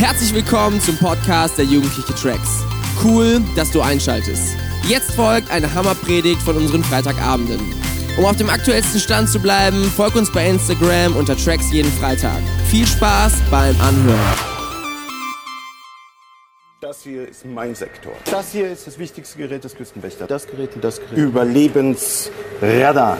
Herzlich willkommen zum Podcast der Jugendliche Tracks. Cool, dass du einschaltest. Jetzt folgt eine Hammerpredigt von unseren Freitagabenden. Um auf dem aktuellsten Stand zu bleiben, folg uns bei Instagram unter Tracks jeden Freitag. Viel Spaß beim Anhören. Das hier ist mein Sektor. Das hier ist das wichtigste Gerät des Küstenwächters. Das Gerät und das Gerät. Überlebensradar.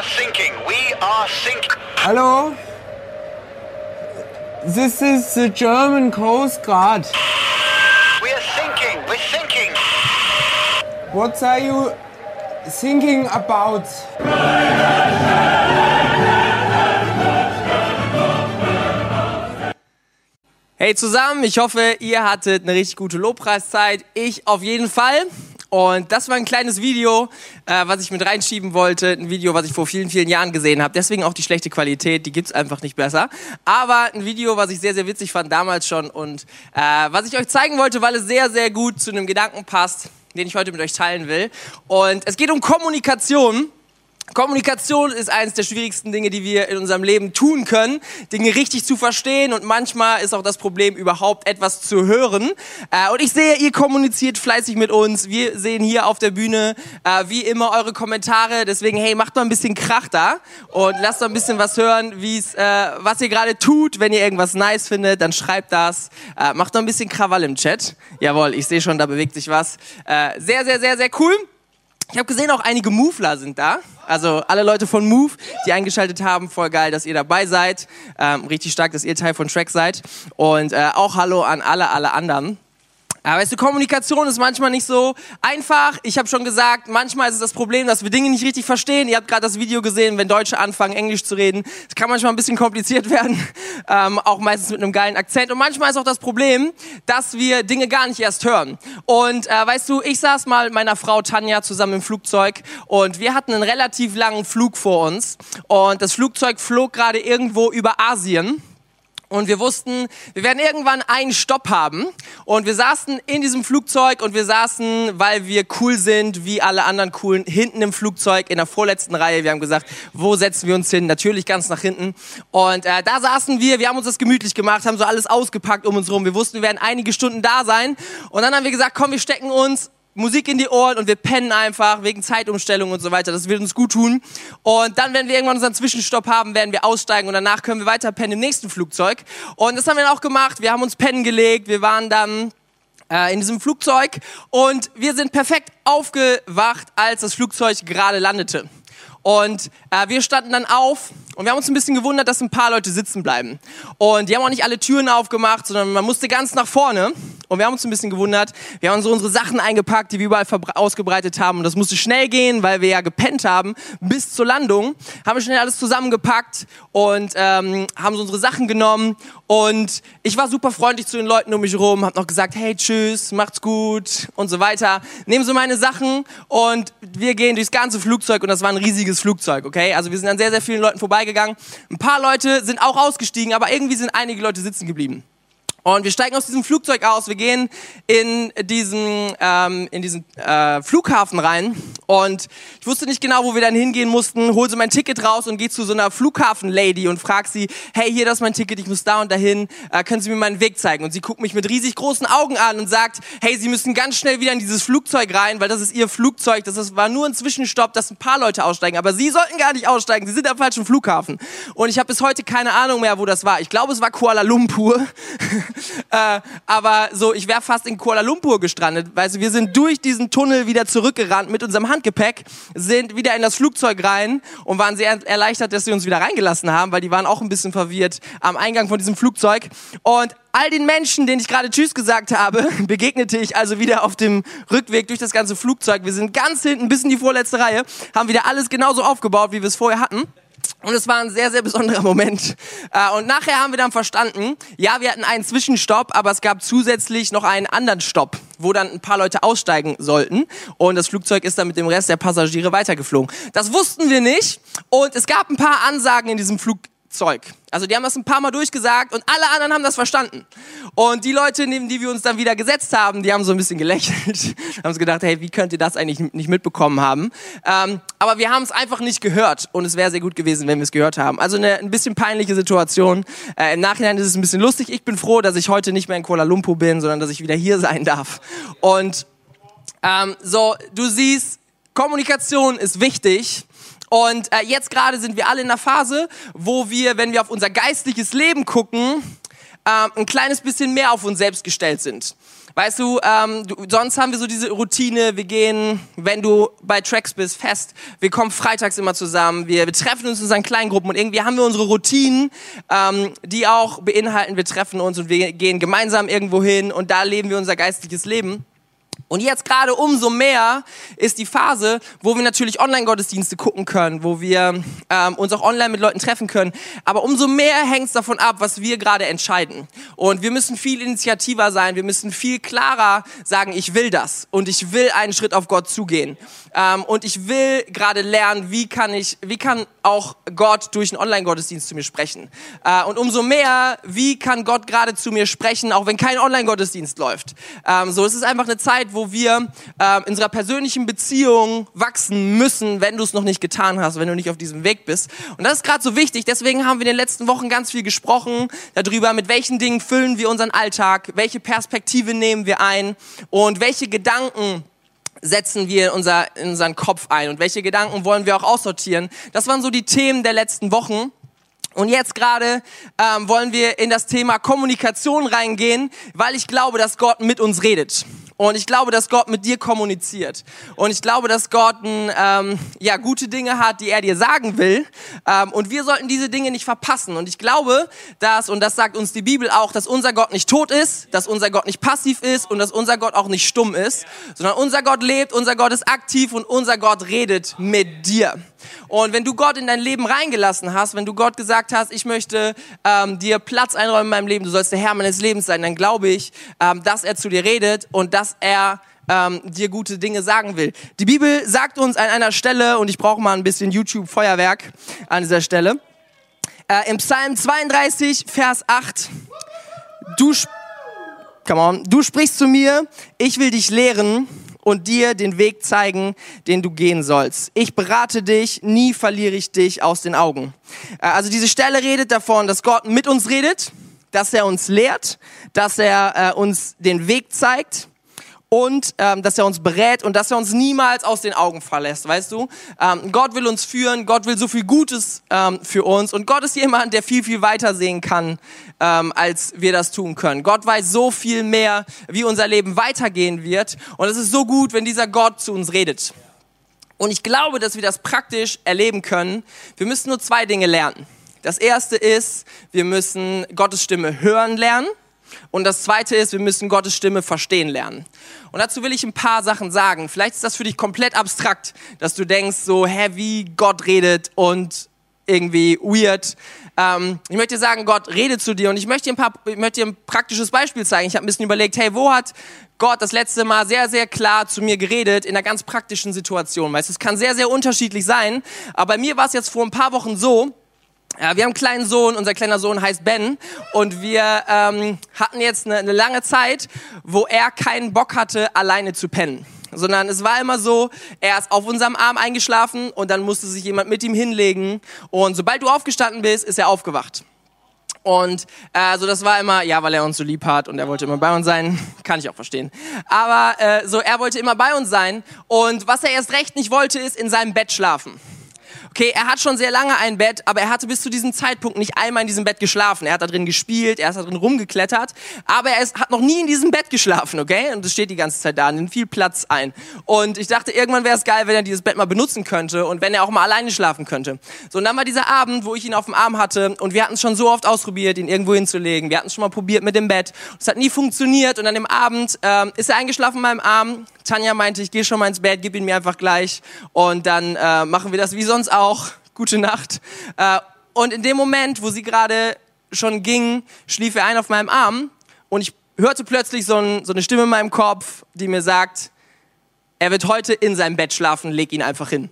Are sinking. We are sinking. Hello? This is the German Coast Guard. We are sinking. We're sinking. What are you thinking about? Hey zusammen, ich hoffe, ihr hattet eine richtig gute Lobpreiszeit. Ich auf jeden Fall. Und das war ein kleines Video, äh, was ich mit reinschieben wollte. Ein Video, was ich vor vielen, vielen Jahren gesehen habe. Deswegen auch die schlechte Qualität, die gibt's einfach nicht besser. Aber ein Video, was ich sehr, sehr witzig fand damals schon. Und äh, was ich euch zeigen wollte, weil es sehr, sehr gut zu einem Gedanken passt, den ich heute mit euch teilen will. Und es geht um Kommunikation. Kommunikation ist eines der schwierigsten Dinge, die wir in unserem Leben tun können, Dinge richtig zu verstehen und manchmal ist auch das Problem, überhaupt etwas zu hören. Äh, und ich sehe, ihr kommuniziert fleißig mit uns. Wir sehen hier auf der Bühne äh, wie immer eure Kommentare. Deswegen, hey, macht mal ein bisschen Krach da und lasst mal ein bisschen was hören, wie's, äh, was ihr gerade tut. Wenn ihr irgendwas nice findet, dann schreibt das. Äh, macht noch ein bisschen Krawall im Chat. Jawohl, ich sehe schon, da bewegt sich was. Sehr, sehr, sehr, sehr cool. Ich habe gesehen, auch einige Moveler sind da. Also alle Leute von Move, die eingeschaltet haben, voll geil, dass ihr dabei seid. Ähm, richtig stark, dass ihr Teil von Track seid. Und äh, auch Hallo an alle, alle anderen. Aber weißt du, Kommunikation ist manchmal nicht so einfach. Ich habe schon gesagt, manchmal ist es das Problem, dass wir Dinge nicht richtig verstehen. Ihr habt gerade das Video gesehen, wenn Deutsche anfangen, Englisch zu reden. Das kann manchmal ein bisschen kompliziert werden, ähm, auch meistens mit einem geilen Akzent. Und manchmal ist auch das Problem, dass wir Dinge gar nicht erst hören. Und äh, weißt du, ich saß mal mit meiner Frau Tanja zusammen im Flugzeug und wir hatten einen relativ langen Flug vor uns. Und das Flugzeug flog gerade irgendwo über Asien. Und wir wussten, wir werden irgendwann einen Stopp haben. Und wir saßen in diesem Flugzeug und wir saßen, weil wir cool sind, wie alle anderen coolen, hinten im Flugzeug in der vorletzten Reihe. Wir haben gesagt, wo setzen wir uns hin? Natürlich ganz nach hinten. Und äh, da saßen wir, wir haben uns das gemütlich gemacht, haben so alles ausgepackt um uns rum. Wir wussten, wir werden einige Stunden da sein. Und dann haben wir gesagt, komm, wir stecken uns Musik in die Ohren und wir pennen einfach wegen Zeitumstellung und so weiter. Das wird uns gut tun. Und dann, wenn wir irgendwann unseren Zwischenstopp haben, werden wir aussteigen und danach können wir weiter pennen im nächsten Flugzeug. Und das haben wir dann auch gemacht. Wir haben uns pennen gelegt. Wir waren dann äh, in diesem Flugzeug und wir sind perfekt aufgewacht, als das Flugzeug gerade landete. Und äh, wir standen dann auf und wir haben uns ein bisschen gewundert, dass ein paar Leute sitzen bleiben. Und die haben auch nicht alle Türen aufgemacht, sondern man musste ganz nach vorne. Und wir haben uns ein bisschen gewundert. Wir haben so unsere Sachen eingepackt, die wir überall ausgebreitet haben. Und das musste schnell gehen, weil wir ja gepennt haben bis zur Landung. Haben wir schnell alles zusammengepackt und ähm, haben so unsere Sachen genommen. Und ich war super freundlich zu den Leuten um mich herum, habe noch gesagt, hey, tschüss, macht's gut und so weiter. Nehmen so meine Sachen und wir gehen durchs ganze Flugzeug und das war ein riesiges Flugzeug, okay? Also wir sind an sehr, sehr vielen Leuten vorbeigegangen. Ein paar Leute sind auch ausgestiegen, aber irgendwie sind einige Leute sitzen geblieben. Und wir steigen aus diesem Flugzeug aus, wir gehen in diesen, ähm, in diesen äh, Flughafen rein und ich wusste nicht genau, wo wir dann hingehen mussten, hol so mein Ticket raus und gehe zu so einer Flughafen-Lady und frag sie, hey, hier, das ist mein Ticket, ich muss da und dahin, äh, können Sie mir meinen Weg zeigen? Und sie guckt mich mit riesig großen Augen an und sagt, hey, Sie müssen ganz schnell wieder in dieses Flugzeug rein, weil das ist Ihr Flugzeug, das ist, war nur ein Zwischenstopp, dass ein paar Leute aussteigen, aber Sie sollten gar nicht aussteigen, Sie sind am falschen Flughafen. Und ich habe bis heute keine Ahnung mehr, wo das war. Ich glaube, es war Kuala Lumpur. äh, aber so, ich wäre fast in Kuala Lumpur gestrandet. Weißt du, wir sind durch diesen Tunnel wieder zurückgerannt mit unserem Handgepäck, sind wieder in das Flugzeug rein und waren sehr erleichtert, dass sie uns wieder reingelassen haben, weil die waren auch ein bisschen verwirrt am Eingang von diesem Flugzeug. Und all den Menschen, denen ich gerade Tschüss gesagt habe, begegnete ich also wieder auf dem Rückweg durch das ganze Flugzeug. Wir sind ganz hinten bis in die vorletzte Reihe, haben wieder alles genauso aufgebaut, wie wir es vorher hatten. Und es war ein sehr, sehr besonderer Moment. Äh, und nachher haben wir dann verstanden, ja, wir hatten einen Zwischenstopp, aber es gab zusätzlich noch einen anderen Stopp, wo dann ein paar Leute aussteigen sollten. Und das Flugzeug ist dann mit dem Rest der Passagiere weitergeflogen. Das wussten wir nicht. Und es gab ein paar Ansagen in diesem Flug Zeug. Also die haben das ein paar Mal durchgesagt und alle anderen haben das verstanden. Und die Leute, neben die wir uns dann wieder gesetzt haben, die haben so ein bisschen gelächelt, haben so gedacht, hey, wie könnt ihr das eigentlich nicht mitbekommen haben? Ähm, aber wir haben es einfach nicht gehört und es wäre sehr gut gewesen, wenn wir es gehört haben. Also eine ein bisschen peinliche Situation. Äh, Im Nachhinein ist es ein bisschen lustig. Ich bin froh, dass ich heute nicht mehr in Kuala Lumpur bin, sondern dass ich wieder hier sein darf. Und ähm, so, du siehst, Kommunikation ist wichtig. Und äh, jetzt gerade sind wir alle in einer Phase, wo wir, wenn wir auf unser geistliches Leben gucken, ähm, ein kleines bisschen mehr auf uns selbst gestellt sind. Weißt du, ähm, du, sonst haben wir so diese Routine, wir gehen, wenn du bei Tracks bist, fest, wir kommen freitags immer zusammen, wir, wir treffen uns in unseren kleinen Gruppen und irgendwie haben wir unsere Routinen, ähm, die auch beinhalten, wir treffen uns und wir gehen gemeinsam irgendwo hin und da leben wir unser geistliches Leben. Und jetzt gerade umso mehr ist die Phase, wo wir natürlich Online-Gottesdienste gucken können, wo wir ähm, uns auch online mit Leuten treffen können. Aber umso mehr hängt es davon ab, was wir gerade entscheiden. Und wir müssen viel initiativer sein, wir müssen viel klarer sagen, ich will das und ich will einen Schritt auf Gott zugehen. Ähm, und ich will gerade lernen, wie kann ich, wie kann auch Gott durch einen Online-Gottesdienst zu mir sprechen. Äh, und umso mehr, wie kann Gott gerade zu mir sprechen, auch wenn kein Online-Gottesdienst läuft. Ähm, so, es ist einfach eine Zeit, wo wo wir äh, in unserer persönlichen Beziehung wachsen müssen, wenn du es noch nicht getan hast, wenn du nicht auf diesem Weg bist. Und das ist gerade so wichtig. Deswegen haben wir in den letzten Wochen ganz viel gesprochen darüber, mit welchen Dingen füllen wir unseren Alltag, welche Perspektive nehmen wir ein und welche Gedanken setzen wir in, unser, in unseren Kopf ein und welche Gedanken wollen wir auch aussortieren. Das waren so die Themen der letzten Wochen. Und jetzt gerade ähm, wollen wir in das Thema Kommunikation reingehen, weil ich glaube, dass Gott mit uns redet. Und ich glaube, dass Gott mit dir kommuniziert. Und ich glaube, dass Gott ähm, ja, gute Dinge hat, die er dir sagen will. Ähm, und wir sollten diese Dinge nicht verpassen. Und ich glaube, dass, und das sagt uns die Bibel auch, dass unser Gott nicht tot ist, dass unser Gott nicht passiv ist und dass unser Gott auch nicht stumm ist, sondern unser Gott lebt, unser Gott ist aktiv und unser Gott redet mit dir. Und wenn du Gott in dein Leben reingelassen hast, wenn du Gott gesagt hast, ich möchte ähm, dir Platz einräumen in meinem Leben, du sollst der Herr meines Lebens sein, dann glaube ich, ähm, dass er zu dir redet und dass er ähm, dir gute Dinge sagen will. Die Bibel sagt uns an einer Stelle, und ich brauche mal ein bisschen YouTube-Feuerwerk an dieser Stelle, äh, im Psalm 32, Vers 8, du, come on, du sprichst zu mir, ich will dich lehren und dir den Weg zeigen, den du gehen sollst. Ich berate dich, nie verliere ich dich aus den Augen. Äh, also diese Stelle redet davon, dass Gott mit uns redet, dass er uns lehrt, dass er äh, uns den Weg zeigt und ähm, dass er uns berät und dass er uns niemals aus den Augen verlässt, weißt du? Ähm, Gott will uns führen, Gott will so viel Gutes ähm, für uns und Gott ist jemand, der viel, viel weiter sehen kann, ähm, als wir das tun können. Gott weiß so viel mehr, wie unser Leben weitergehen wird und es ist so gut, wenn dieser Gott zu uns redet. Und ich glaube, dass wir das praktisch erleben können. Wir müssen nur zwei Dinge lernen. Das erste ist, wir müssen Gottes Stimme hören lernen. Und das zweite ist, wir müssen Gottes Stimme verstehen lernen. Und dazu will ich ein paar Sachen sagen. Vielleicht ist das für dich komplett abstrakt, dass du denkst, so, hä, wie Gott redet und irgendwie weird. Ähm, ich möchte sagen, Gott redet zu dir und ich möchte dir ein, paar, ich möchte dir ein praktisches Beispiel zeigen. Ich habe ein bisschen überlegt, hey, wo hat Gott das letzte Mal sehr, sehr klar zu mir geredet in einer ganz praktischen Situation? Weißt, es kann sehr, sehr unterschiedlich sein, aber bei mir war es jetzt vor ein paar Wochen so, ja, wir haben einen kleinen Sohn, unser kleiner Sohn heißt Ben und wir ähm, hatten jetzt eine, eine lange Zeit, wo er keinen Bock hatte, alleine zu pennen sondern es war immer so, er ist auf unserem Arm eingeschlafen und dann musste sich jemand mit ihm hinlegen und sobald du aufgestanden bist, ist er aufgewacht. Und äh, so das war immer, ja, weil er uns so lieb hat und er wollte immer bei uns sein, kann ich auch verstehen. Aber äh, so er wollte immer bei uns sein und was er erst recht nicht wollte, ist in seinem Bett schlafen. Okay, er hat schon sehr lange ein Bett, aber er hatte bis zu diesem Zeitpunkt nicht einmal in diesem Bett geschlafen. Er hat da drin gespielt, er ist da drin rumgeklettert, aber er ist, hat noch nie in diesem Bett geschlafen, okay? Und es steht die ganze Zeit da, nimmt viel Platz ein. Und ich dachte, irgendwann wäre es geil, wenn er dieses Bett mal benutzen könnte und wenn er auch mal alleine schlafen könnte. So, und dann war dieser Abend, wo ich ihn auf dem Arm hatte und wir hatten es schon so oft ausprobiert, ihn irgendwo hinzulegen. Wir hatten es schon mal probiert mit dem Bett. Es hat nie funktioniert und an dem Abend ähm, ist er eingeschlafen in meinem Arm. Tanja meinte, ich gehe schon mal ins Bett, gib ihn mir einfach gleich und dann äh, machen wir das wie sonst auch. Gute Nacht. Äh, und in dem Moment, wo sie gerade schon ging, schlief er ein auf meinem Arm und ich hörte plötzlich so, ein, so eine Stimme in meinem Kopf, die mir sagt, er wird heute in seinem Bett schlafen, leg ihn einfach hin.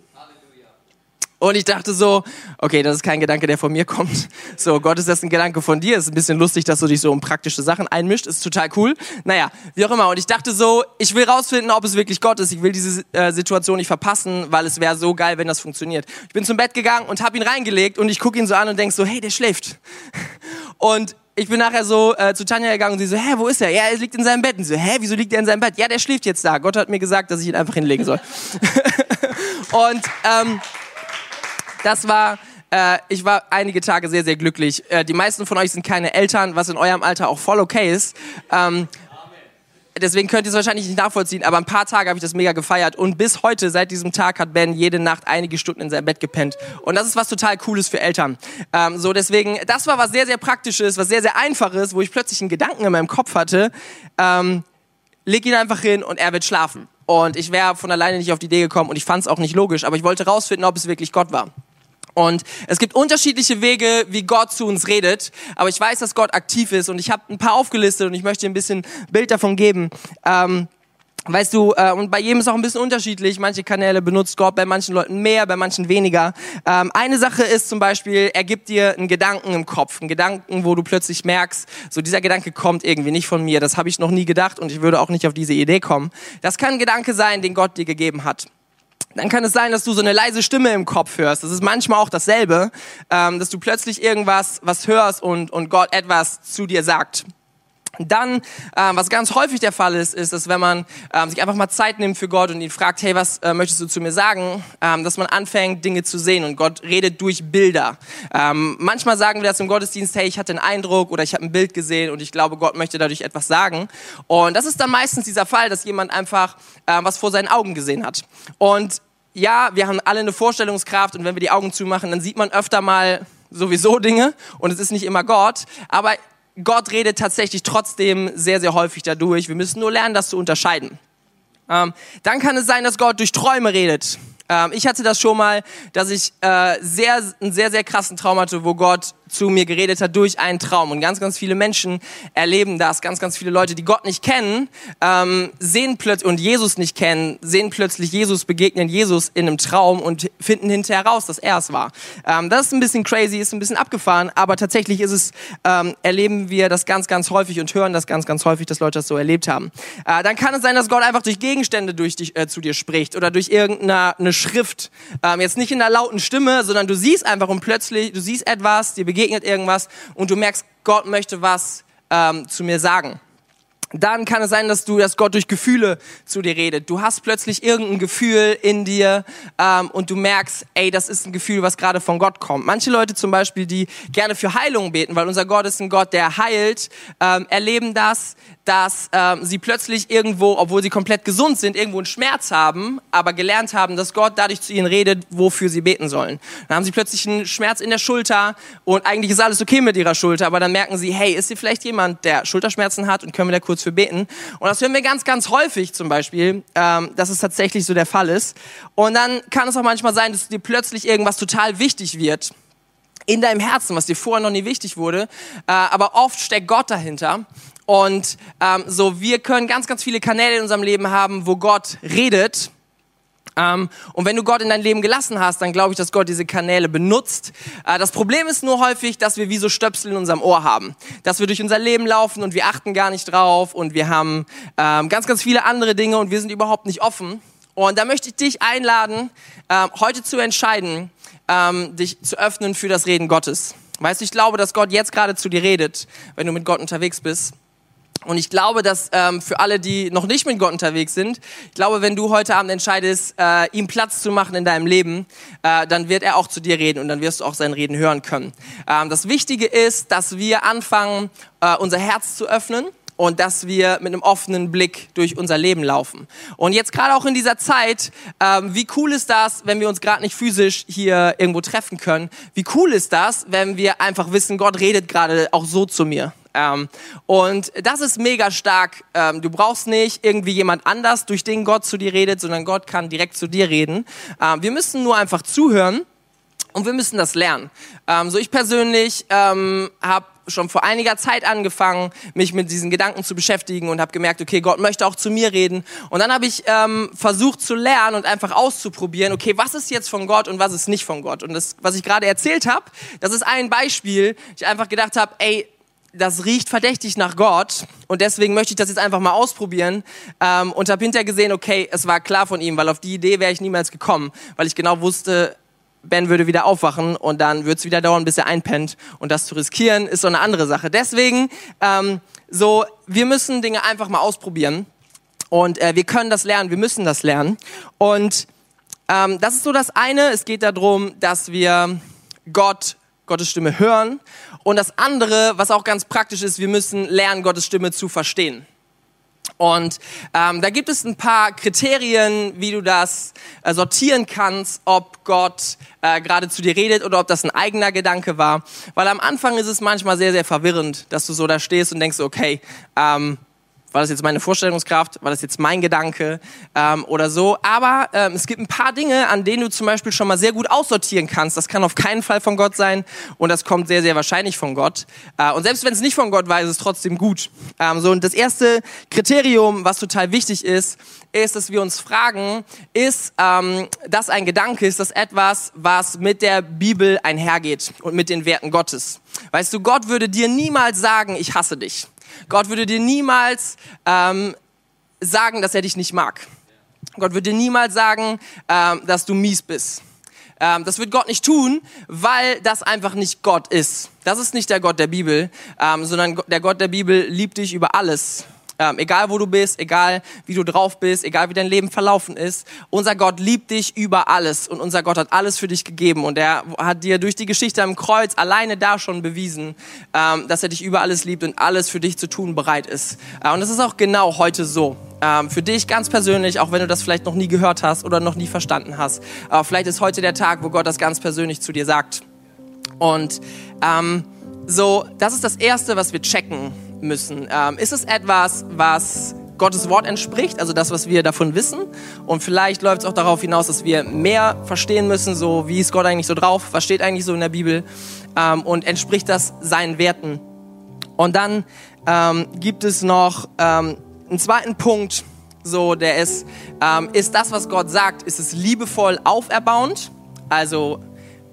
Und ich dachte so, okay, das ist kein Gedanke, der von mir kommt. So, Gott, ist das ein Gedanke von dir? Ist ein bisschen lustig, dass du dich so um praktische Sachen einmischt. Ist total cool. Naja, wie auch immer. Und ich dachte so, ich will rausfinden, ob es wirklich Gott ist. Ich will diese äh, Situation nicht verpassen, weil es wäre so geil, wenn das funktioniert. Ich bin zum Bett gegangen und habe ihn reingelegt und ich gucke ihn so an und denk so, hey, der schläft. Und ich bin nachher so äh, zu Tanja gegangen und sie so, hä, wo ist er? Ja, er liegt in seinem Bett. Und sie so, hä, wieso liegt er in seinem Bett? Ja, der schläft jetzt da. Gott hat mir gesagt, dass ich ihn einfach hinlegen soll. und ähm, das war, äh, ich war einige Tage sehr, sehr glücklich. Äh, die meisten von euch sind keine Eltern, was in eurem Alter auch voll okay ist. Ähm, deswegen könnt ihr es wahrscheinlich nicht nachvollziehen, aber ein paar Tage habe ich das mega gefeiert und bis heute, seit diesem Tag, hat Ben jede Nacht einige Stunden in seinem Bett gepennt. Und das ist was total Cooles für Eltern. Ähm, so deswegen, das war was sehr, sehr Praktisches, was sehr, sehr Einfaches, wo ich plötzlich einen Gedanken in meinem Kopf hatte. Ähm, leg ihn einfach hin und er wird schlafen. Und ich wäre von alleine nicht auf die Idee gekommen und ich fand es auch nicht logisch, aber ich wollte rausfinden, ob es wirklich Gott war. Und es gibt unterschiedliche Wege, wie Gott zu uns redet. Aber ich weiß, dass Gott aktiv ist und ich habe ein paar aufgelistet und ich möchte ein bisschen Bild davon geben. Ähm, Weißt du, äh, und bei jedem ist auch ein bisschen unterschiedlich. Manche Kanäle benutzt Gott, bei manchen Leuten mehr, bei manchen weniger. Ähm, eine Sache ist zum Beispiel, er gibt dir einen Gedanken im Kopf, einen Gedanken, wo du plötzlich merkst, so dieser Gedanke kommt irgendwie nicht von mir, das habe ich noch nie gedacht und ich würde auch nicht auf diese Idee kommen. Das kann ein Gedanke sein, den Gott dir gegeben hat dann kann es sein, dass du so eine leise Stimme im Kopf hörst. Das ist manchmal auch dasselbe, ähm, dass du plötzlich irgendwas was hörst und, und Gott etwas zu dir sagt. Dann, ähm, was ganz häufig der Fall ist, ist, dass wenn man ähm, sich einfach mal Zeit nimmt für Gott und ihn fragt, hey, was äh, möchtest du zu mir sagen, ähm, dass man anfängt, Dinge zu sehen und Gott redet durch Bilder. Ähm, manchmal sagen wir das im Gottesdienst, hey, ich hatte einen Eindruck oder ich habe ein Bild gesehen und ich glaube, Gott möchte dadurch etwas sagen. Und das ist dann meistens dieser Fall, dass jemand einfach äh, was vor seinen Augen gesehen hat. Und ja, wir haben alle eine Vorstellungskraft und wenn wir die Augen zumachen, dann sieht man öfter mal sowieso Dinge und es ist nicht immer Gott, aber Gott redet tatsächlich trotzdem sehr, sehr häufig dadurch. Wir müssen nur lernen, das zu unterscheiden. Ähm, dann kann es sein, dass Gott durch Träume redet. Ähm, ich hatte das schon mal, dass ich äh, sehr, einen sehr, sehr krassen Traum hatte, wo Gott zu mir geredet hat durch einen Traum. Und ganz, ganz viele Menschen erleben das. Ganz, ganz viele Leute, die Gott nicht kennen, ähm, sehen plötzlich und Jesus nicht kennen, sehen plötzlich Jesus, begegnen Jesus in einem Traum und finden hinterher raus, dass er es war. Ähm, das ist ein bisschen crazy, ist ein bisschen abgefahren, aber tatsächlich ist es, ähm, erleben wir das ganz, ganz häufig und hören das ganz, ganz häufig, dass Leute das so erlebt haben. Äh, dann kann es sein, dass Gott einfach durch Gegenstände durch dich, äh, zu dir spricht oder durch irgendeine Schrift. Ähm, jetzt nicht in einer lauten Stimme, sondern du siehst einfach und plötzlich, du siehst etwas, dir begegnet irgendwas und du merkst, Gott möchte was ähm, zu mir sagen dann kann es sein, dass du, dass Gott durch Gefühle zu dir redet. Du hast plötzlich irgendein Gefühl in dir ähm, und du merkst, ey, das ist ein Gefühl, was gerade von Gott kommt. Manche Leute zum Beispiel, die gerne für Heilung beten, weil unser Gott ist ein Gott, der heilt, ähm, erleben das, dass ähm, sie plötzlich irgendwo, obwohl sie komplett gesund sind, irgendwo einen Schmerz haben, aber gelernt haben, dass Gott dadurch zu ihnen redet, wofür sie beten sollen. Dann haben sie plötzlich einen Schmerz in der Schulter und eigentlich ist alles okay mit ihrer Schulter, aber dann merken sie, hey, ist hier vielleicht jemand, der Schulterschmerzen hat und können wir da kurz für beten? Und das hören wir ganz, ganz häufig zum Beispiel, ähm, dass es tatsächlich so der Fall ist. Und dann kann es auch manchmal sein, dass dir plötzlich irgendwas total wichtig wird in deinem Herzen, was dir vorher noch nie wichtig wurde, äh, aber oft steckt Gott dahinter und ähm, so, wir können ganz, ganz viele Kanäle in unserem Leben haben, wo Gott redet. Ähm, und wenn du Gott in dein Leben gelassen hast, dann glaube ich, dass Gott diese Kanäle benutzt. Äh, das Problem ist nur häufig, dass wir wie so Stöpsel in unserem Ohr haben. Dass wir durch unser Leben laufen und wir achten gar nicht drauf und wir haben ähm, ganz, ganz viele andere Dinge und wir sind überhaupt nicht offen. Und da möchte ich dich einladen, ähm, heute zu entscheiden, ähm, dich zu öffnen für das Reden Gottes. Weißt du, ich glaube, dass Gott jetzt gerade zu dir redet, wenn du mit Gott unterwegs bist. Und ich glaube, dass ähm, für alle, die noch nicht mit Gott unterwegs sind, ich glaube, wenn du heute Abend entscheidest, äh, ihm Platz zu machen in deinem Leben, äh, dann wird er auch zu dir reden und dann wirst du auch sein Reden hören können. Ähm, das Wichtige ist, dass wir anfangen, äh, unser Herz zu öffnen und dass wir mit einem offenen Blick durch unser Leben laufen. Und jetzt gerade auch in dieser Zeit, ähm, wie cool ist das, wenn wir uns gerade nicht physisch hier irgendwo treffen können? Wie cool ist das, wenn wir einfach wissen, Gott redet gerade auch so zu mir? Ähm, und das ist mega stark. Ähm, du brauchst nicht irgendwie jemand anders, durch den Gott zu dir redet, sondern Gott kann direkt zu dir reden. Ähm, wir müssen nur einfach zuhören Und wir müssen das lernen. Ähm, so ich persönlich ähm, habe schon vor einiger Zeit angefangen, mich mit diesen Gedanken zu beschäftigen und habe gemerkt, okay, Gott möchte auch zu mir reden. Und dann habe ich ähm, versucht zu lernen und einfach auszuprobieren, okay, was ist jetzt von Gott und was ist nicht von Gott. Und das, was ich gerade erzählt habe, das ist ein Beispiel. Ich einfach gedacht habe, ey, das riecht verdächtig nach Gott und deswegen möchte ich das jetzt einfach mal ausprobieren ähm, und habe hinterher gesehen, okay, es war klar von ihm, weil auf die Idee wäre ich niemals gekommen, weil ich genau wusste, Ben würde wieder aufwachen und dann wird es wieder dauern, bis er einpennt. Und das zu riskieren, ist so eine andere Sache. Deswegen, ähm, so, wir müssen Dinge einfach mal ausprobieren. Und äh, wir können das lernen, wir müssen das lernen. Und ähm, das ist so das eine. Es geht darum, dass wir Gott, Gottes Stimme hören. Und das andere, was auch ganz praktisch ist, wir müssen lernen, Gottes Stimme zu verstehen. Und ähm, da gibt es ein paar Kriterien, wie du das äh, sortieren kannst, ob Gott äh, gerade zu dir redet oder ob das ein eigener Gedanke war. Weil am Anfang ist es manchmal sehr, sehr verwirrend, dass du so da stehst und denkst, okay, ähm, war das jetzt meine Vorstellungskraft, war das jetzt mein Gedanke ähm, oder so. Aber ähm, es gibt ein paar Dinge, an denen du zum Beispiel schon mal sehr gut aussortieren kannst. Das kann auf keinen Fall von Gott sein und das kommt sehr, sehr wahrscheinlich von Gott. Äh, und selbst wenn es nicht von Gott war, ist es trotzdem gut. Ähm, so und das erste Kriterium, was total wichtig ist, ist, dass wir uns fragen, ist ähm, das ein Gedanke, ist das etwas, was mit der Bibel einhergeht und mit den Werten Gottes? Weißt du, Gott würde dir niemals sagen, ich hasse dich. Gott würde dir niemals ähm, sagen, dass er dich nicht mag. Gott würde dir niemals sagen, ähm, dass du mies bist. Ähm, das wird Gott nicht tun, weil das einfach nicht Gott ist. Das ist nicht der Gott der Bibel, ähm, sondern der Gott der Bibel liebt dich über alles ähm, egal wo du bist, egal wie du drauf bist, egal wie dein Leben verlaufen ist. Unser Gott liebt dich über alles und unser Gott hat alles für dich gegeben und er hat dir durch die Geschichte am Kreuz alleine da schon bewiesen, ähm, dass er dich über alles liebt und alles für dich zu tun bereit ist. Äh, und das ist auch genau heute so. Ähm, für dich ganz persönlich, auch wenn du das vielleicht noch nie gehört hast oder noch nie verstanden hast. Aber vielleicht ist heute der Tag, wo Gott das ganz persönlich zu dir sagt. Und ähm, so, das ist das Erste, was wir checken müssen. Ähm, ist es etwas, was Gottes Wort entspricht, also das, was wir davon wissen. Und vielleicht läuft es auch darauf hinaus, dass wir mehr verstehen müssen, so wie ist Gott eigentlich so drauf, was steht eigentlich so in der Bibel ähm, und entspricht das seinen Werten. Und dann ähm, gibt es noch ähm, einen zweiten Punkt, so der ist, ähm, ist das, was Gott sagt, ist es liebevoll auferbauend, also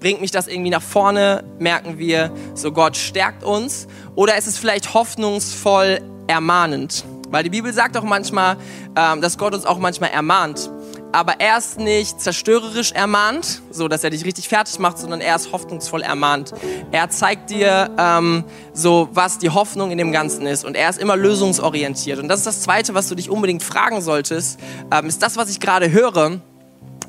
Bringt mich das irgendwie nach vorne? Merken wir, so Gott stärkt uns? Oder ist es vielleicht hoffnungsvoll ermahnend? Weil die Bibel sagt auch manchmal, ähm, dass Gott uns auch manchmal ermahnt. Aber er ist nicht zerstörerisch ermahnt, so dass er dich richtig fertig macht, sondern er ist hoffnungsvoll ermahnt. Er zeigt dir ähm, so, was die Hoffnung in dem Ganzen ist. Und er ist immer lösungsorientiert. Und das ist das Zweite, was du dich unbedingt fragen solltest. Ähm, ist das, was ich gerade höre,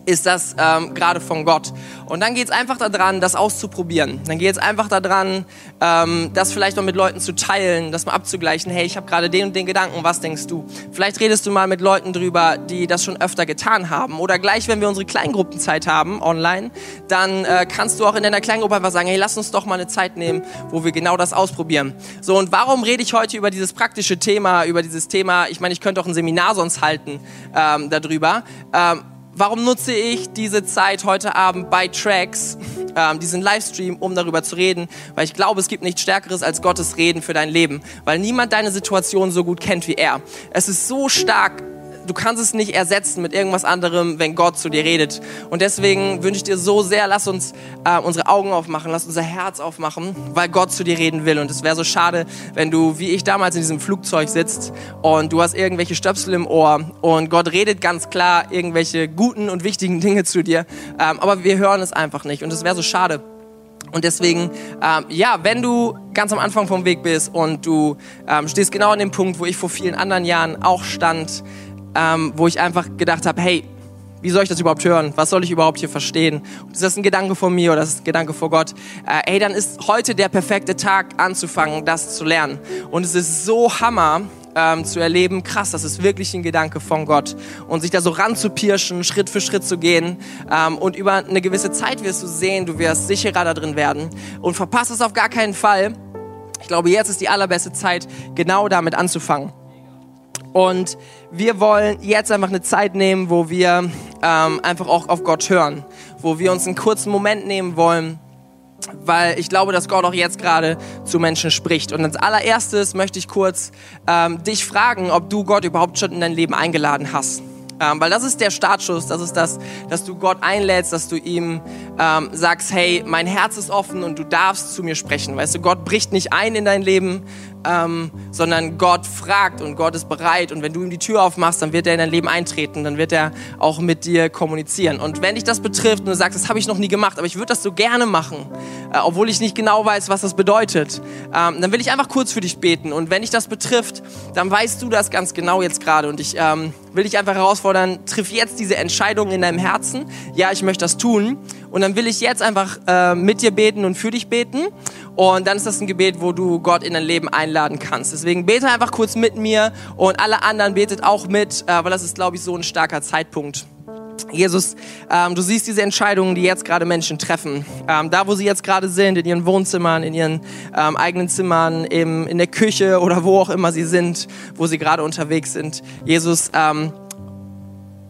ist das ähm, gerade von Gott. Und dann geht es einfach daran, das auszuprobieren. Dann geht es einfach daran, ähm, das vielleicht mal mit Leuten zu teilen, das mal abzugleichen. Hey, ich habe gerade den und den Gedanken, was denkst du? Vielleicht redest du mal mit Leuten drüber, die das schon öfter getan haben. Oder gleich, wenn wir unsere Kleingruppenzeit haben, online, dann äh, kannst du auch in deiner Kleingruppe einfach sagen, hey, lass uns doch mal eine Zeit nehmen, wo wir genau das ausprobieren. So, und warum rede ich heute über dieses praktische Thema, über dieses Thema, ich meine, ich könnte auch ein Seminar sonst halten ähm, darüber. Ähm, warum nutze ich diese Zeit heute Abend bei Tracks, ähm, diesen Livestream, um darüber zu reden? Weil ich glaube, es gibt nichts Stärkeres als Gottes Reden für dein Leben, weil niemand deine Situation so gut kennt wie er. Es ist so stark du kannst es nicht ersetzen mit irgendwas anderem, wenn Gott zu dir redet. Und deswegen wünsche ich dir so sehr, lass uns äh, unsere Augen aufmachen, lass unser Herz aufmachen, weil Gott zu dir reden will. Und es wäre so schade, wenn du, wie ich damals in diesem Flugzeug sitzt und du hast irgendwelche Stöpsel im Ohr und Gott redet ganz klar irgendwelche guten und wichtigen Dinge zu dir, ähm, aber wir hören es einfach nicht. Und es wäre so schade. Und deswegen, ähm, ja, wenn du ganz am Anfang vom Weg bist und du ähm, stehst genau an dem Punkt, wo ich vor vielen anderen Jahren auch stand, ähm, wo ich einfach gedacht habe, hey, wie soll ich das überhaupt hören? Was soll ich überhaupt hier verstehen? ist das ein Gedanke von mir oder ist das ein Gedanke vor Gott? Äh, hey, dann ist heute der perfekte Tag anzufangen, das zu lernen. Und es ist so Hammer, ähm, zu erleben, krass, das ist wirklich ein Gedanke von Gott. Und sich da so ranzupirschen, Schritt für Schritt zu gehen. Ähm, und über eine gewisse Zeit wirst du sehen, du wirst sicherer da drin werden. Und verpasst es auf gar keinen Fall. Ich glaube, jetzt ist die allerbeste Zeit, genau damit anzufangen. Und wir wollen jetzt einfach eine Zeit nehmen, wo wir ähm, einfach auch auf Gott hören, wo wir uns einen kurzen Moment nehmen wollen, weil ich glaube, dass Gott auch jetzt gerade zu Menschen spricht. Und als allererstes möchte ich kurz ähm, dich fragen, ob du Gott überhaupt schon in dein Leben eingeladen hast. Ähm, weil das ist der Startschuss, das ist das, dass du Gott einlädst, dass du ihm ähm, sagst, hey, mein Herz ist offen und du darfst zu mir sprechen. Weißt du, Gott bricht nicht ein in dein Leben, ähm, sondern Gott fragt und Gott ist bereit. Und wenn du ihm die Tür aufmachst, dann wird er in dein Leben eintreten, dann wird er auch mit dir kommunizieren. Und wenn dich das betrifft und du sagst, das habe ich noch nie gemacht, aber ich würde das so gerne machen, äh, obwohl ich nicht genau weiß, was das bedeutet, ähm, dann will ich einfach kurz für dich beten. Und wenn dich das betrifft, dann weißt du das ganz genau jetzt gerade. Und ich ähm, will dich einfach herausfordern, triff jetzt diese Entscheidung in deinem Herzen. Ja, ich möchte das tun. Und dann will ich jetzt einfach äh, mit dir beten und für dich beten. Und dann ist das ein Gebet, wo du Gott in dein Leben einladen kannst. Deswegen bete einfach kurz mit mir und alle anderen betet auch mit, äh, weil das ist, glaube ich, so ein starker Zeitpunkt. Jesus, ähm, du siehst diese Entscheidungen, die jetzt gerade Menschen treffen. Ähm, da, wo sie jetzt gerade sind, in ihren Wohnzimmern, in ihren ähm, eigenen Zimmern, im, in der Küche oder wo auch immer sie sind, wo sie gerade unterwegs sind. Jesus, ähm,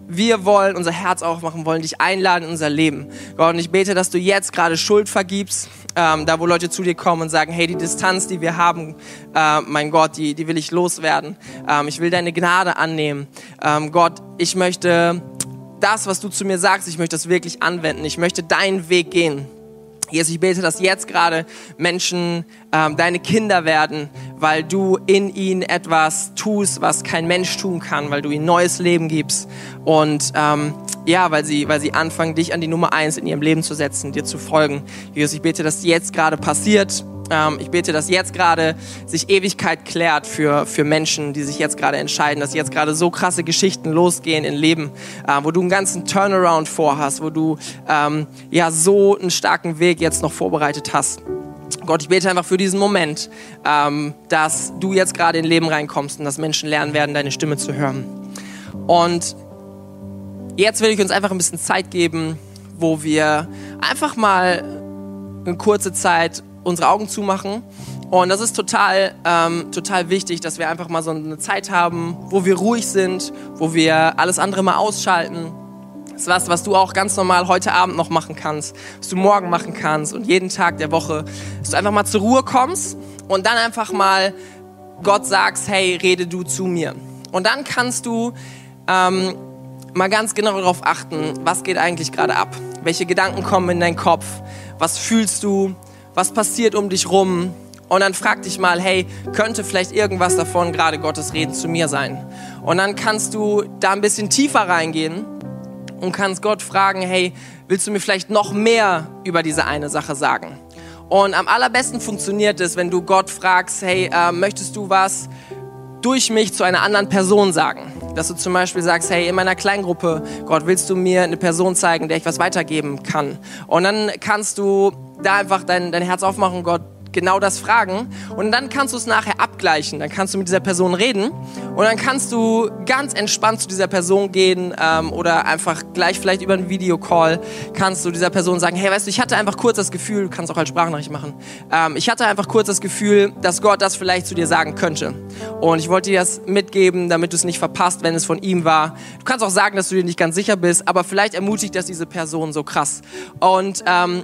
wir wollen unser Herz aufmachen, wollen dich einladen in unser Leben. Gott, und ich bete, dass du jetzt gerade Schuld vergibst, ähm, da wo Leute zu dir kommen und sagen, hey, die Distanz, die wir haben, äh, mein Gott, die, die will ich loswerden. Ähm, ich will deine Gnade annehmen. Ähm, Gott, ich möchte das, was du zu mir sagst, ich möchte das wirklich anwenden. Ich möchte deinen Weg gehen. Jesus, ich bete, dass jetzt gerade Menschen ähm, deine Kinder werden, weil du in ihnen etwas tust, was kein Mensch tun kann, weil du ihnen neues Leben gibst und ähm, ja, weil sie, weil sie anfangen, dich an die Nummer eins in ihrem Leben zu setzen, dir zu folgen. Jesus, ich bete, dass jetzt gerade passiert ähm, ich bete, dass jetzt gerade sich Ewigkeit klärt für, für Menschen, die sich jetzt gerade entscheiden, dass jetzt gerade so krasse Geschichten losgehen in Leben, äh, wo du einen ganzen Turnaround vorhast, wo du ähm, ja so einen starken Weg jetzt noch vorbereitet hast. Gott, ich bete einfach für diesen Moment, ähm, dass du jetzt gerade in Leben reinkommst und dass Menschen lernen werden, deine Stimme zu hören. Und jetzt will ich uns einfach ein bisschen Zeit geben, wo wir einfach mal eine kurze Zeit unsere Augen zumachen. Und das ist total, ähm, total wichtig, dass wir einfach mal so eine Zeit haben, wo wir ruhig sind, wo wir alles andere mal ausschalten. Das ist was, was du auch ganz normal heute Abend noch machen kannst, was du morgen machen kannst und jeden Tag der Woche, dass du einfach mal zur Ruhe kommst und dann einfach mal Gott sagst, hey, rede du zu mir. Und dann kannst du ähm, mal ganz genau darauf achten, was geht eigentlich gerade ab? Welche Gedanken kommen in deinen Kopf? Was fühlst du? Was passiert um dich rum. Und dann frag dich mal, hey, könnte vielleicht irgendwas davon gerade Gottes Reden zu mir sein? Und dann kannst du da ein bisschen tiefer reingehen und kannst Gott fragen, hey, willst du mir vielleicht noch mehr über diese eine Sache sagen? Und am allerbesten funktioniert es, wenn du Gott fragst, hey, äh, möchtest du was durch mich zu einer anderen Person sagen? Dass du zum Beispiel sagst, hey, in meiner Kleingruppe, Gott, willst du mir eine Person zeigen, der ich was weitergeben kann? Und dann kannst du da einfach dein, dein Herz aufmachen, Gott genau das fragen und dann kannst du es nachher abgleichen. Dann kannst du mit dieser Person reden und dann kannst du ganz entspannt zu dieser Person gehen ähm, oder einfach gleich vielleicht über einen Videocall kannst du dieser Person sagen, hey, weißt du, ich hatte einfach kurz das Gefühl, du kannst auch als Sprachnachricht machen, ähm, ich hatte einfach kurz das Gefühl, dass Gott das vielleicht zu dir sagen könnte. Und ich wollte dir das mitgeben, damit du es nicht verpasst, wenn es von ihm war. Du kannst auch sagen, dass du dir nicht ganz sicher bist, aber vielleicht ermutigt das diese Person so krass. Und ähm,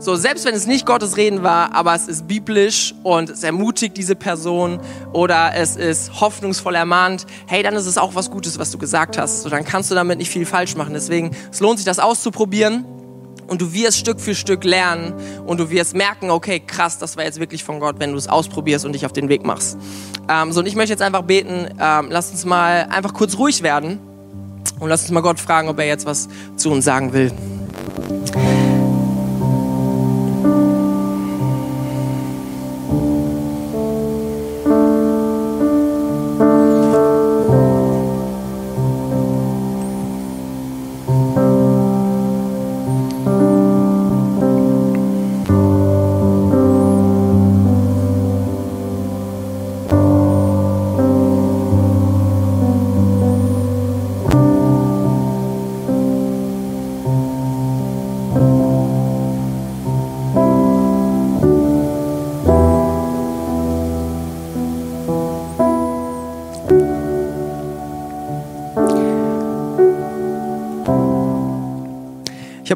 so, selbst wenn es nicht Gottes Reden war, aber es ist biblisch und es ermutigt diese Person oder es ist hoffnungsvoll ermahnt, hey, dann ist es auch was Gutes, was du gesagt hast. So, dann kannst du damit nicht viel falsch machen. Deswegen, es lohnt sich, das auszuprobieren und du wirst Stück für Stück lernen und du wirst merken, okay, krass, das war jetzt wirklich von Gott, wenn du es ausprobierst und dich auf den Weg machst. Ähm, so, und ich möchte jetzt einfach beten, ähm, lass uns mal einfach kurz ruhig werden und lass uns mal Gott fragen, ob er jetzt was zu uns sagen will.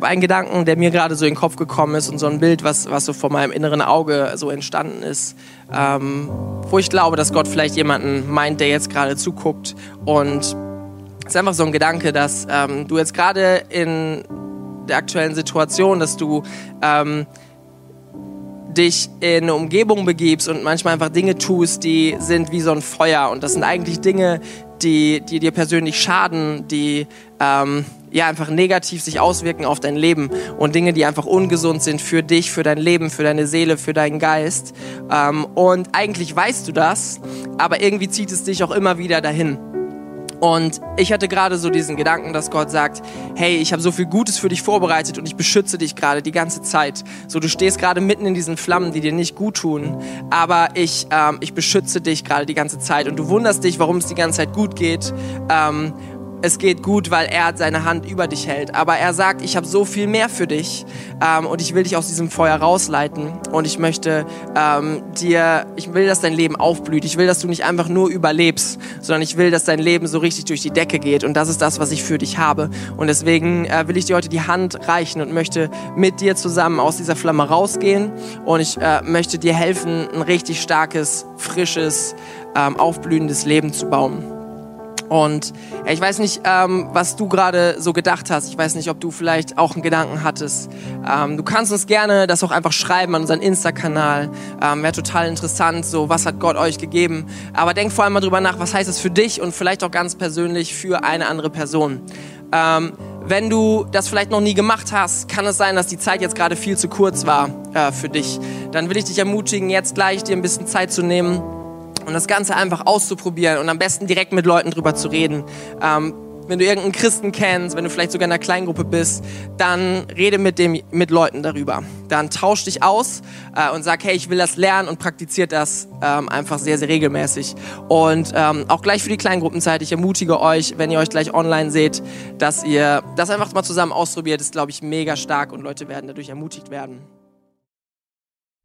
Habe einen Gedanken, der mir gerade so in den Kopf gekommen ist und so ein Bild, was, was so vor meinem inneren Auge so entstanden ist, ähm, wo ich glaube, dass Gott vielleicht jemanden meint, der jetzt gerade zuguckt. Und es ist einfach so ein Gedanke, dass ähm, du jetzt gerade in der aktuellen Situation, dass du ähm, dich in eine Umgebung begibst und manchmal einfach Dinge tust, die sind wie so ein Feuer. Und das sind eigentlich Dinge, die, die dir persönlich schaden, die ähm, ja einfach negativ sich auswirken auf dein Leben und Dinge, die einfach ungesund sind für dich, für dein Leben, für deine Seele, für deinen Geist. Ähm, und eigentlich weißt du das, aber irgendwie zieht es dich auch immer wieder dahin. Und ich hatte gerade so diesen Gedanken, dass Gott sagt, hey, ich habe so viel Gutes für dich vorbereitet und ich beschütze dich gerade die ganze Zeit. So, du stehst gerade mitten in diesen Flammen, die dir nicht gut tun, aber ich, ähm, ich beschütze dich gerade die ganze Zeit und du wunderst dich, warum es die ganze Zeit gut geht. Ähm, es geht gut, weil er seine Hand über dich hält. Aber er sagt, ich habe so viel mehr für dich ähm, und ich will dich aus diesem Feuer rausleiten und ich möchte ähm, dir, ich will, dass dein Leben aufblüht. Ich will, dass du nicht einfach nur überlebst, sondern ich will, dass dein Leben so richtig durch die Decke geht und das ist das, was ich für dich habe. Und deswegen äh, will ich dir heute die Hand reichen und möchte mit dir zusammen aus dieser Flamme rausgehen und ich äh, möchte dir helfen, ein richtig starkes, frisches, ähm, aufblühendes Leben zu bauen. Und ich weiß nicht, ähm, was du gerade so gedacht hast. Ich weiß nicht, ob du vielleicht auch einen Gedanken hattest. Ähm, du kannst uns gerne das auch einfach schreiben an unseren Insta-Kanal. Ähm, Wäre total interessant, so was hat Gott euch gegeben. Aber denk vor allem mal drüber nach, was heißt es für dich und vielleicht auch ganz persönlich für eine andere Person. Ähm, wenn du das vielleicht noch nie gemacht hast, kann es sein, dass die Zeit jetzt gerade viel zu kurz war äh, für dich. Dann will ich dich ermutigen, jetzt gleich dir ein bisschen Zeit zu nehmen und das Ganze einfach auszuprobieren und am besten direkt mit Leuten drüber zu reden. Ähm, wenn du irgendeinen Christen kennst, wenn du vielleicht sogar in einer Kleingruppe bist, dann rede mit, dem, mit Leuten darüber. Dann tausch dich aus äh, und sag, hey, ich will das lernen und praktiziert das ähm, einfach sehr, sehr regelmäßig. Und ähm, auch gleich für die Kleingruppenzeit, ich ermutige euch, wenn ihr euch gleich online seht, dass ihr das einfach mal zusammen ausprobiert. Das ist, glaube ich, mega stark und Leute werden dadurch ermutigt werden.